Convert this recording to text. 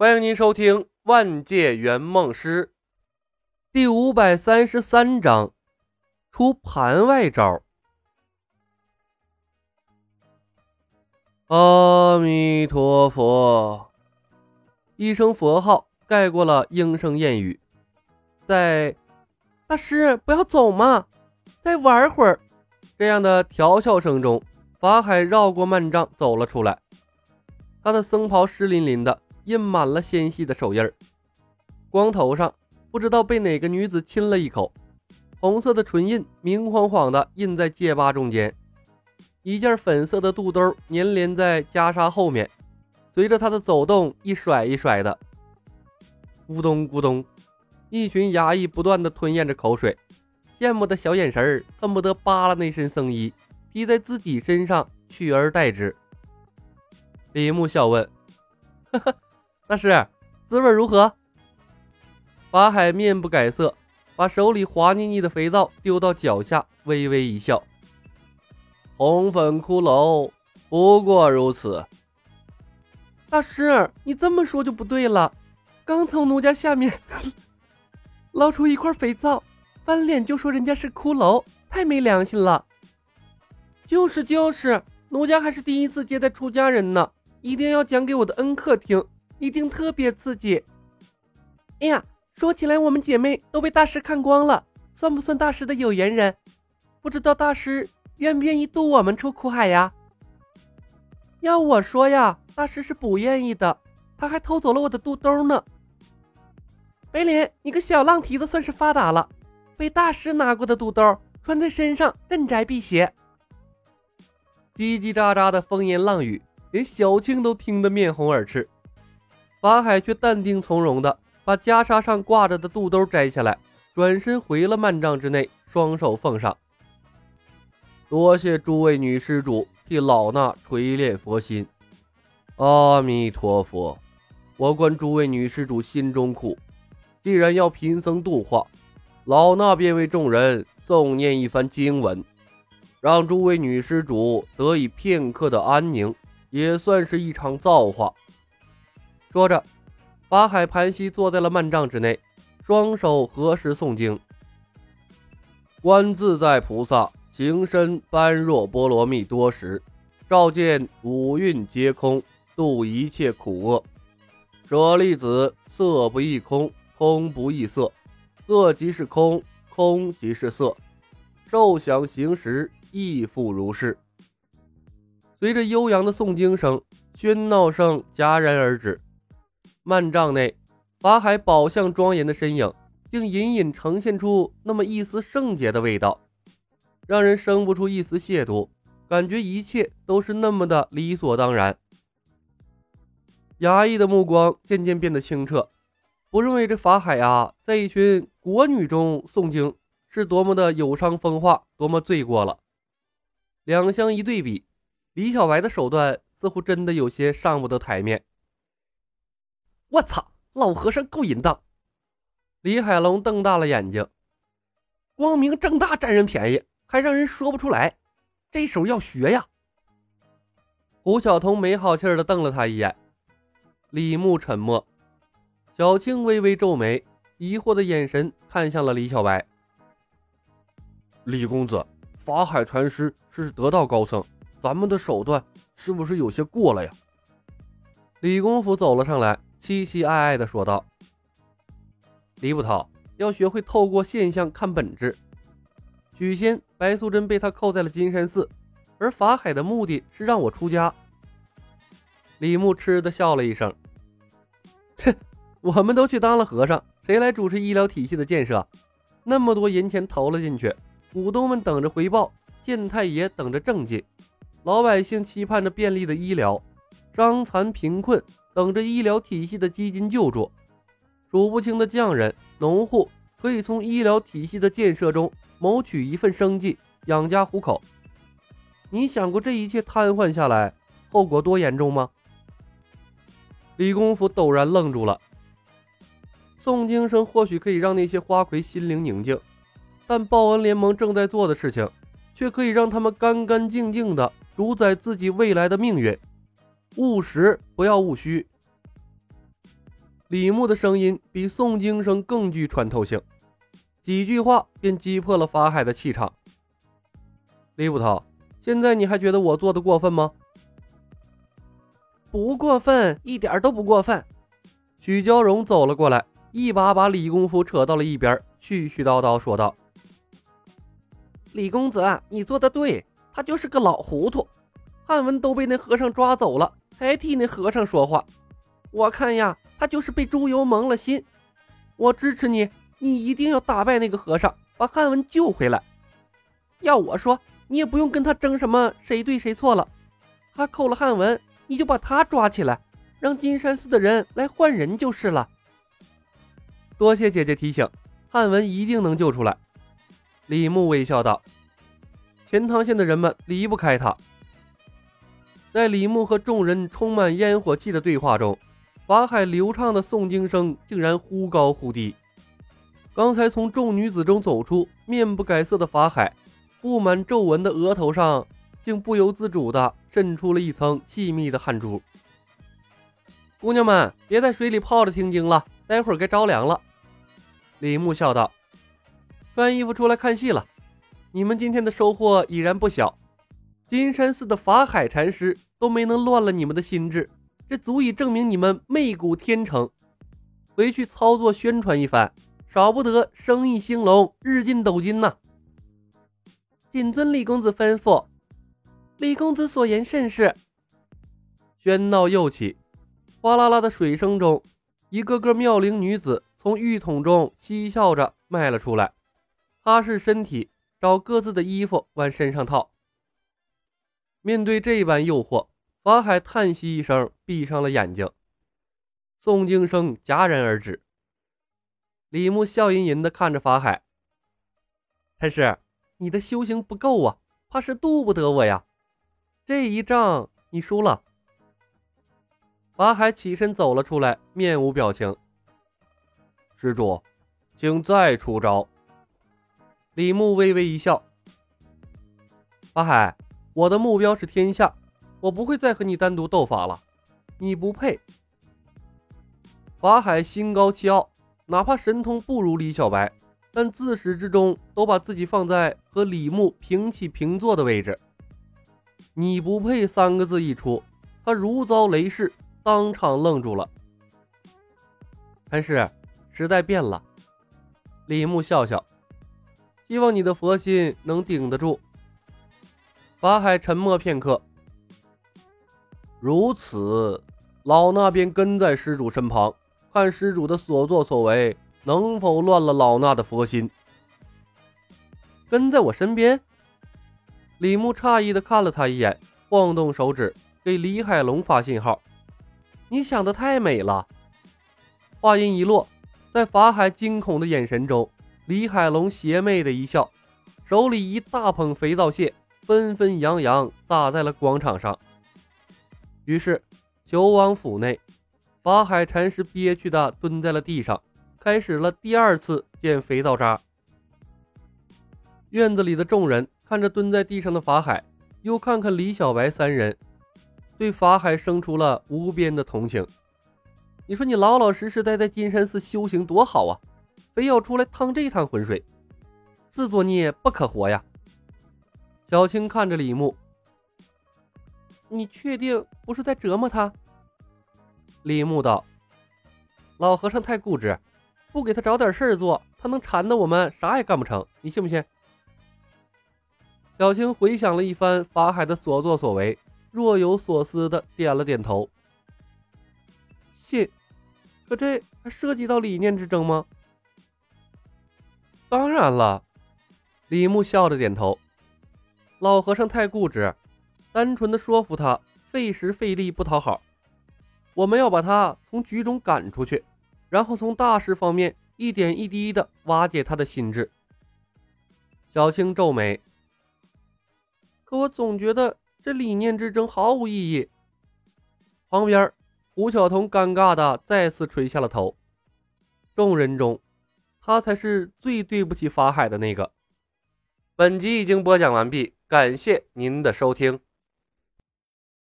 欢迎您收听《万界圆梦师》第五百三十三章：出盘外招。阿弥陀佛，一声佛号盖过了莺声燕语。在大师不要走嘛，再玩会儿。这样的调笑声中，法海绕过幔帐走了出来，他的僧袍湿淋淋的。印满了纤细的手印儿，光头上不知道被哪个女子亲了一口，红色的唇印明晃晃的印在戒疤中间，一件粉色的肚兜粘连在袈裟后面，随着他的走动一甩一甩的，咕咚咕咚，一群衙役不断的吞咽着口水，羡慕的小眼神儿恨不得扒了那身僧衣披在自己身上取而代之。李牧笑问：“哈哈。”大师，滋味如何？法海面不改色，把手里滑腻腻的肥皂丢到脚下，微微一笑：“红粉骷髅，不过如此。”大师，你这么说就不对了。刚从奴家下面 捞出一块肥皂，翻脸就说人家是骷髅，太没良心了。就是就是，奴家还是第一次接待出家人呢，一定要讲给我的恩客听。一定特别刺激！哎呀，说起来，我们姐妹都被大师看光了，算不算大师的有缘人？不知道大师愿不愿意渡我们出苦海呀？要我说呀，大师是不愿意的，他还偷走了我的肚兜呢。白莲，你个小浪蹄子算是发达了，被大师拿过的肚兜穿在身上镇宅辟邪。叽叽喳喳的风言浪语，连小青都听得面红耳赤。法海却淡定从容地把袈裟上挂着的肚兜摘下来，转身回了幔帐之内，双手奉上。多谢诸位女施主替老衲锤炼佛心。阿弥陀佛，我观诸位女施主心中苦，既然要贫僧度化，老衲便为众人诵念一番经文，让诸位女施主得以片刻的安宁，也算是一场造化。说着，法海盘膝坐在了幔帐之内，双手合十诵经。观自在菩萨行深般若波罗蜜多时，照见五蕴皆空，度一切苦厄。舍利子，色不异空，空不异色，色即是空，空即是色，受想行识亦复如是。随着悠扬的诵经声，喧闹声戛然而止。幔帐内，法海宝相庄严的身影，竟隐隐呈现出那么一丝圣洁的味道，让人生不出一丝亵渎，感觉一切都是那么的理所当然。衙役的目光渐渐变得清澈，不认为这法海啊，在一群国女中诵经是多么的有伤风化，多么罪过了。两相一对比，李小白的手段似乎真的有些上不得台面。我操，老和尚够淫荡！李海龙瞪大了眼睛，光明正大占人便宜，还让人说不出来，这手要学呀！胡晓彤没好气的瞪了他一眼，李牧沉默，小青微微皱眉，疑惑的眼神看向了李小白。李公子，法海禅师是得道高僧，咱们的手段是不是有些过了呀？李公甫走了上来。凄凄哀哀地说道：“李捕头要学会透过现象看本质。许仙、白素贞被他扣在了金山寺，而法海的目的是让我出家。”李牧嗤的笑了一声：“ 哼，我们都去当了和尚，谁来主持医疗体系的建设？那么多银钱投了进去，股东们等着回报，县太爷等着政绩，老百姓期盼着便利的医疗，伤残贫困。”等着医疗体系的基金救助，数不清的匠人、农户可以从医疗体系的建设中谋取一份生计，养家糊口。你想过这一切瘫痪下来，后果多严重吗？李公甫陡然愣住了。诵经声或许可以让那些花魁心灵宁静，但报恩联盟正在做的事情，却可以让他们干干净净的主宰自己未来的命运。务实，不要务虚。李牧的声音比诵经声更具穿透性，几句话便击破了法海的气场。李捕头，现在你还觉得我做的过分吗？不过分，一点都不过分。许娇荣走了过来，一把把李公甫扯到了一边，絮絮叨叨说道：“李公子，你做的对，他就是个老糊涂。汉文都被那和尚抓走了，还替那和尚说话。我看呀，他就是被猪油蒙了心。我支持你，你一定要打败那个和尚，把汉文救回来。要我说，你也不用跟他争什么谁对谁错了。他扣了汉文。”你就把他抓起来，让金山寺的人来换人就是了。多谢姐姐提醒，汉文一定能救出来。李牧微笑道：“钱塘县的人们离不开他。”在李牧和众人充满烟火气的对话中，法海流畅的诵经声竟然忽高忽低。刚才从众女子中走出，面不改色的法海，布满皱纹的额头上。竟不由自主地渗出了一层细密的汗珠。姑娘们，别在水里泡着听经了，待会儿该着凉了。李牧笑道：“穿衣服出来看戏了。你们今天的收获已然不小。金山寺的法海禅师都没能乱了你们的心智，这足以证明你们媚骨天成。回去操作宣传一番，少不得生意兴隆，日进斗金呐。”谨遵李公子吩咐。李公子所言甚是。喧闹又起，哗啦啦的水声中，一个个妙龄女子从浴桶中嬉笑着迈了出来，擦拭身体，找各自的衣服往身上套。面对这般诱惑，法海叹息一声，闭上了眼睛。诵经声戛然而止。李牧笑吟吟地看着法海：“禅师，你的修行不够啊，怕是渡不得我呀。”这一仗你输了。法海起身走了出来，面无表情。施主，请再出招。李牧微微一笑。法海，我的目标是天下，我不会再和你单独斗法了，你不配。法海心高气傲，哪怕神通不如李小白，但自始至终都把自己放在和李牧平起平坐的位置。你不配三个字一出，他如遭雷噬，当场愣住了。禅师，时代变了。李牧笑笑，希望你的佛心能顶得住。法海沉默片刻，如此，老衲便跟在施主身旁，看施主的所作所为能否乱了老衲的佛心。跟在我身边。李牧诧异的看了他一眼，晃动手指给李海龙发信号：“你想的太美了。”话音一落，在法海惊恐的眼神中，李海龙邪魅的一笑，手里一大捧肥皂屑纷纷扬扬洒在了广场上。于是，九王府内，法海禅师憋屈的蹲在了地上，开始了第二次捡肥皂渣。院子里的众人。看着蹲在地上的法海，又看看李小白三人，对法海生出了无边的同情。你说你老老实实待在金山寺修行多好啊，非要出来趟这趟浑水，自作孽不可活呀！小青看着李牧，你确定不是在折磨他？李牧道：“老和尚太固执，不给他找点事儿做，他能缠得我们啥也干不成，你信不信？”小青回想了一番法海的所作所为，若有所思的点了点头。信，可这还涉及到理念之争吗？当然了，李牧笑着点头。老和尚太固执，单纯的说服他，费时费力不讨好。我们要把他从局中赶出去，然后从大事方面一点一滴的瓦解他的心智。小青皱眉。可我总觉得这理念之争毫无意义。旁边，胡晓彤尴尬的再次垂下了头。众人中，他才是最对不起法海的那个。本集已经播讲完毕，感谢您的收听。